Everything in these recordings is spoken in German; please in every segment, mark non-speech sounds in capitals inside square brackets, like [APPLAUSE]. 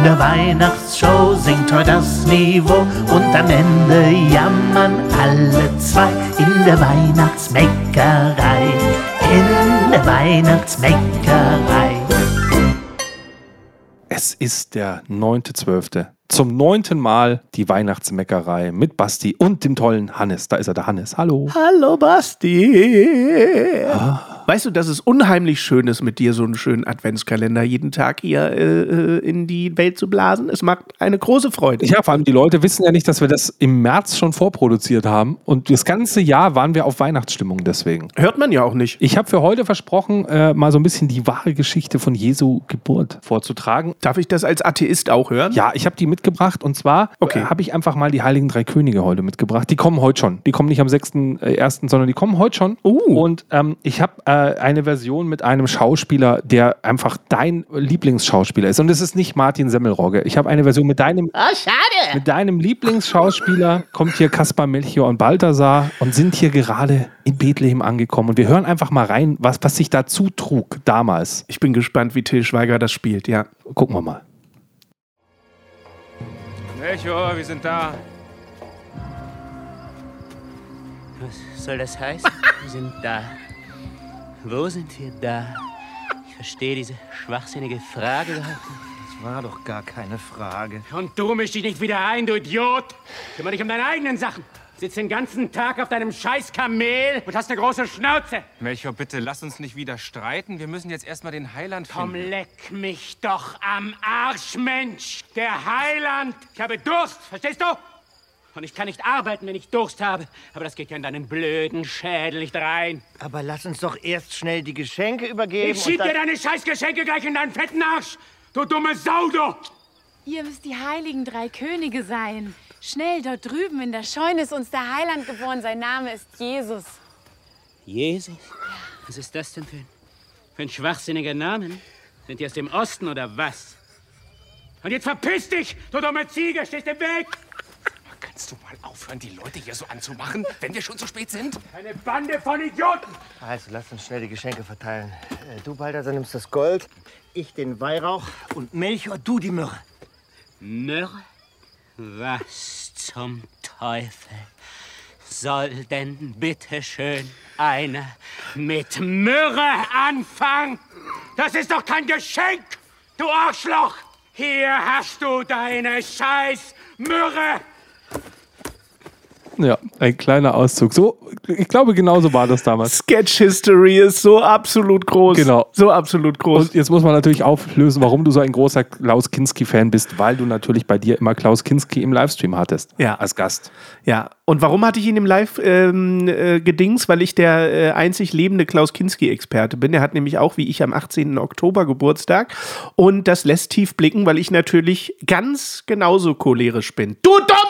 In der Weihnachtsshow singt heute das Niveau und am Ende jammern alle zwei. In der Weihnachtsbäckerei, in der Weihnachtsbäckerei. Es ist der 9.12. Zum neunten Mal die Weihnachtsmeckerei mit Basti und dem tollen Hannes. Da ist er, der Hannes. Hallo. Hallo Basti. Ah. Weißt du, dass es unheimlich schön ist, mit dir so einen schönen Adventskalender jeden Tag hier äh, äh, in die Welt zu blasen? Es macht eine große Freude. Ja, vor allem die Leute wissen ja nicht, dass wir das im März schon vorproduziert haben. Und das ganze Jahr waren wir auf Weihnachtsstimmung deswegen. Hört man ja auch nicht. Ich habe für heute versprochen, äh, mal so ein bisschen die wahre Geschichte von Jesu Geburt vorzutragen. Darf ich das als Atheist auch hören? Ja, ich habe die mitgebracht. Und zwar okay. äh, habe ich einfach mal die Heiligen Drei Könige heute mitgebracht. Die kommen heute schon. Die kommen nicht am 6.1., sondern die kommen heute schon. Uh. Und ähm, ich habe äh, eine Version mit einem Schauspieler, der einfach dein Lieblingsschauspieler ist. Und es ist nicht Martin Semmelrogge. Ich habe eine Version mit deinem, oh, schade. mit deinem Lieblingsschauspieler. [LAUGHS] Kommt hier Kaspar Melchior und Balthasar und sind hier gerade in Bethlehem angekommen. Und wir hören einfach mal rein, was, was sich dazu trug damals. Ich bin gespannt, wie Till Schweiger das spielt, ja. Gucken wir mal. Melchior, wir sind da. Was soll das heißen? wir sind da. Wo sind wir da? Ich verstehe diese schwachsinnige Frage überhaupt nicht. Das war doch gar keine Frage. Und du misch dich nicht wieder ein, du Idiot! Kümmere dich um deine eigenen Sachen. Sitz den ganzen Tag auf deinem scheiß Kamel und hast eine große Schnauze. Melchior, bitte lass uns nicht wieder streiten. Wir müssen jetzt erstmal den Heiland finden. Komm, leck mich doch am Arsch, Mensch! Der Heiland! Ich habe Durst, verstehst du? Und ich kann nicht arbeiten, wenn ich Durst habe. Aber das geht ja in deinen blöden Schädel nicht rein. Aber lass uns doch erst schnell die Geschenke übergeben. Ich schieb dir deine Scheißgeschenke gleich in deinen fetten Arsch! Du dumme Sau, du! Ihr müsst die heiligen drei Könige sein. Schnell, dort drüben in der Scheune ist uns der Heiland geboren. Sein Name ist Jesus. Jesus? Was ist das denn für ein, für ein schwachsinniger Name? Sind die aus dem Osten oder was? Und jetzt verpiss dich, du dumme Ziege! Stehst im Weg! Kannst du mal aufhören, die Leute hier so anzumachen, wenn wir schon zu spät sind? Eine Bande von Idioten! Also, lass uns schnell die Geschenke verteilen. Äh, Du, Balthasar, nimmst das Gold, ich den Weihrauch und Melchior, du die Myrrhe. Myrrhe? Was zum Teufel soll denn bitte schön einer mit Myrrhe anfangen? Das ist doch kein Geschenk, du Arschloch! Hier hast du deine scheiß Myrrhe! Ja, ein kleiner Auszug. So, ich glaube, genauso war das damals. Sketch History ist so absolut groß. Genau. So absolut groß. Und jetzt muss man natürlich auflösen, warum du so ein großer Klaus Kinski-Fan bist, weil du natürlich bei dir immer Klaus Kinski im Livestream hattest. Ja. Als Gast. Ja. Und warum hatte ich ihn im Live ähm, äh, gedings? Weil ich der äh, einzig lebende Klaus Kinski-Experte bin. Der hat nämlich auch wie ich am 18. Oktober Geburtstag. Und das lässt tief blicken, weil ich natürlich ganz genauso cholerisch bin. Du dumme Sau!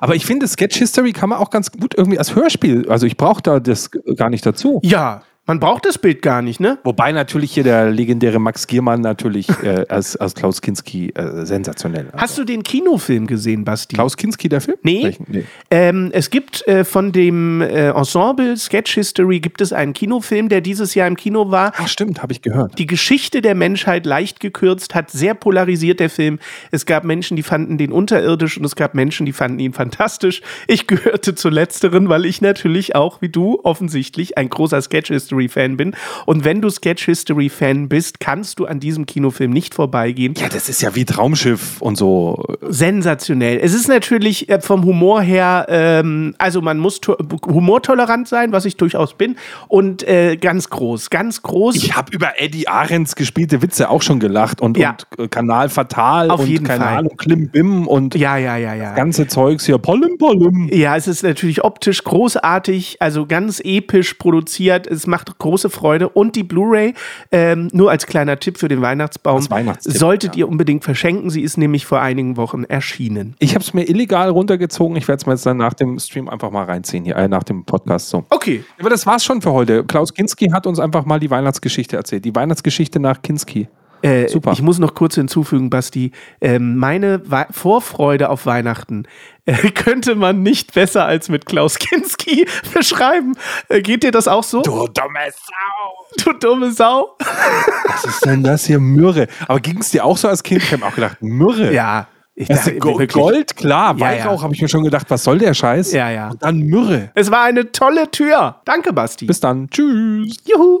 Aber ich finde, Sketch History kann man auch ganz gut irgendwie als Hörspiel. Also ich brauche da das gar nicht dazu. Ja, man braucht das Bild gar nicht, ne? Wobei natürlich hier der legendäre Max Giermann natürlich äh, [LAUGHS] als, als Klaus Kinski äh, sensationell. Hast du den Kinofilm gesehen, Basti? Klaus Kinski, der Film? Nee. Nee. Ähm, es gibt äh, von dem äh, Ensemble Sketch History gibt es einen Kinofilm, der dieses Jahr im Kino war. Ach stimmt, habe ich gehört. Die Geschichte der Menschheit leicht gekürzt, hat sehr polarisiert der Film. Es gab Menschen, die fanden den unterirdisch und es gab Menschen, die fanden ihn fantastisch. Ich gehörte zu letzteren, weil ich natürlich auch, wie du, offensichtlich ein großer Sketch History History-Fan bin. Und wenn du Sketch History-Fan bist, kannst du an diesem Kinofilm nicht vorbeigehen. Ja, das ist ja wie Traumschiff und so. Sensationell. Es ist natürlich äh, vom Humor her, ähm, also man muss to- humortolerant sein, was ich durchaus bin, und äh, ganz groß, ganz groß. Ich habe über Eddie Ahrens gespielte Witze auch schon gelacht und, Ja. und äh, Kanal Fatal Auf und jeden keine Fall. Ahnung, Klim Bim und ja, ja, ja, ja. ganze Zeugs hier. Pollim, Pollim. Ja, es ist natürlich optisch großartig, also ganz episch produziert. Es macht große Freude. Und die Blu-ray, ähm, nur als kleiner Tipp für den Weihnachtsbaum, solltet ihr unbedingt verschenken. Sie ist nämlich vor einigen Wochen erschienen. Ich habe es mir illegal runtergezogen. Ich werde es mir jetzt dann nach dem Stream einfach mal reinziehen, hier, äh, nach dem Podcast so. Okay. Aber das war's schon für heute. Klaus Kinski hat uns einfach mal die Weihnachtsgeschichte erzählt. Die Weihnachtsgeschichte nach Kinski. Äh, Super. Ich muss noch kurz hinzufügen, Basti. Ähm, meine Wei- Vorfreude auf Weihnachten äh, [LAUGHS] könnte man nicht besser als mit Klaus Kinski [LAUGHS] beschreiben. Äh, geht dir das auch so? Du dumme Sau. du dumme Sau. Was ist denn das hier? Myrrhe. Aber ging es dir auch so als Kind? Ich habe auch gedacht, Myrrhe. Ja. Ich Das dachte, ist Go wirklich. Gold, klar. Ja, Weihrauch ja. habe ich mir schon gedacht, was soll der Scheiß? Ja, ja. Und dann Myrrhe. Es war eine tolle Tür. Danke, Basti. Bis dann. Tschüss. Juhu.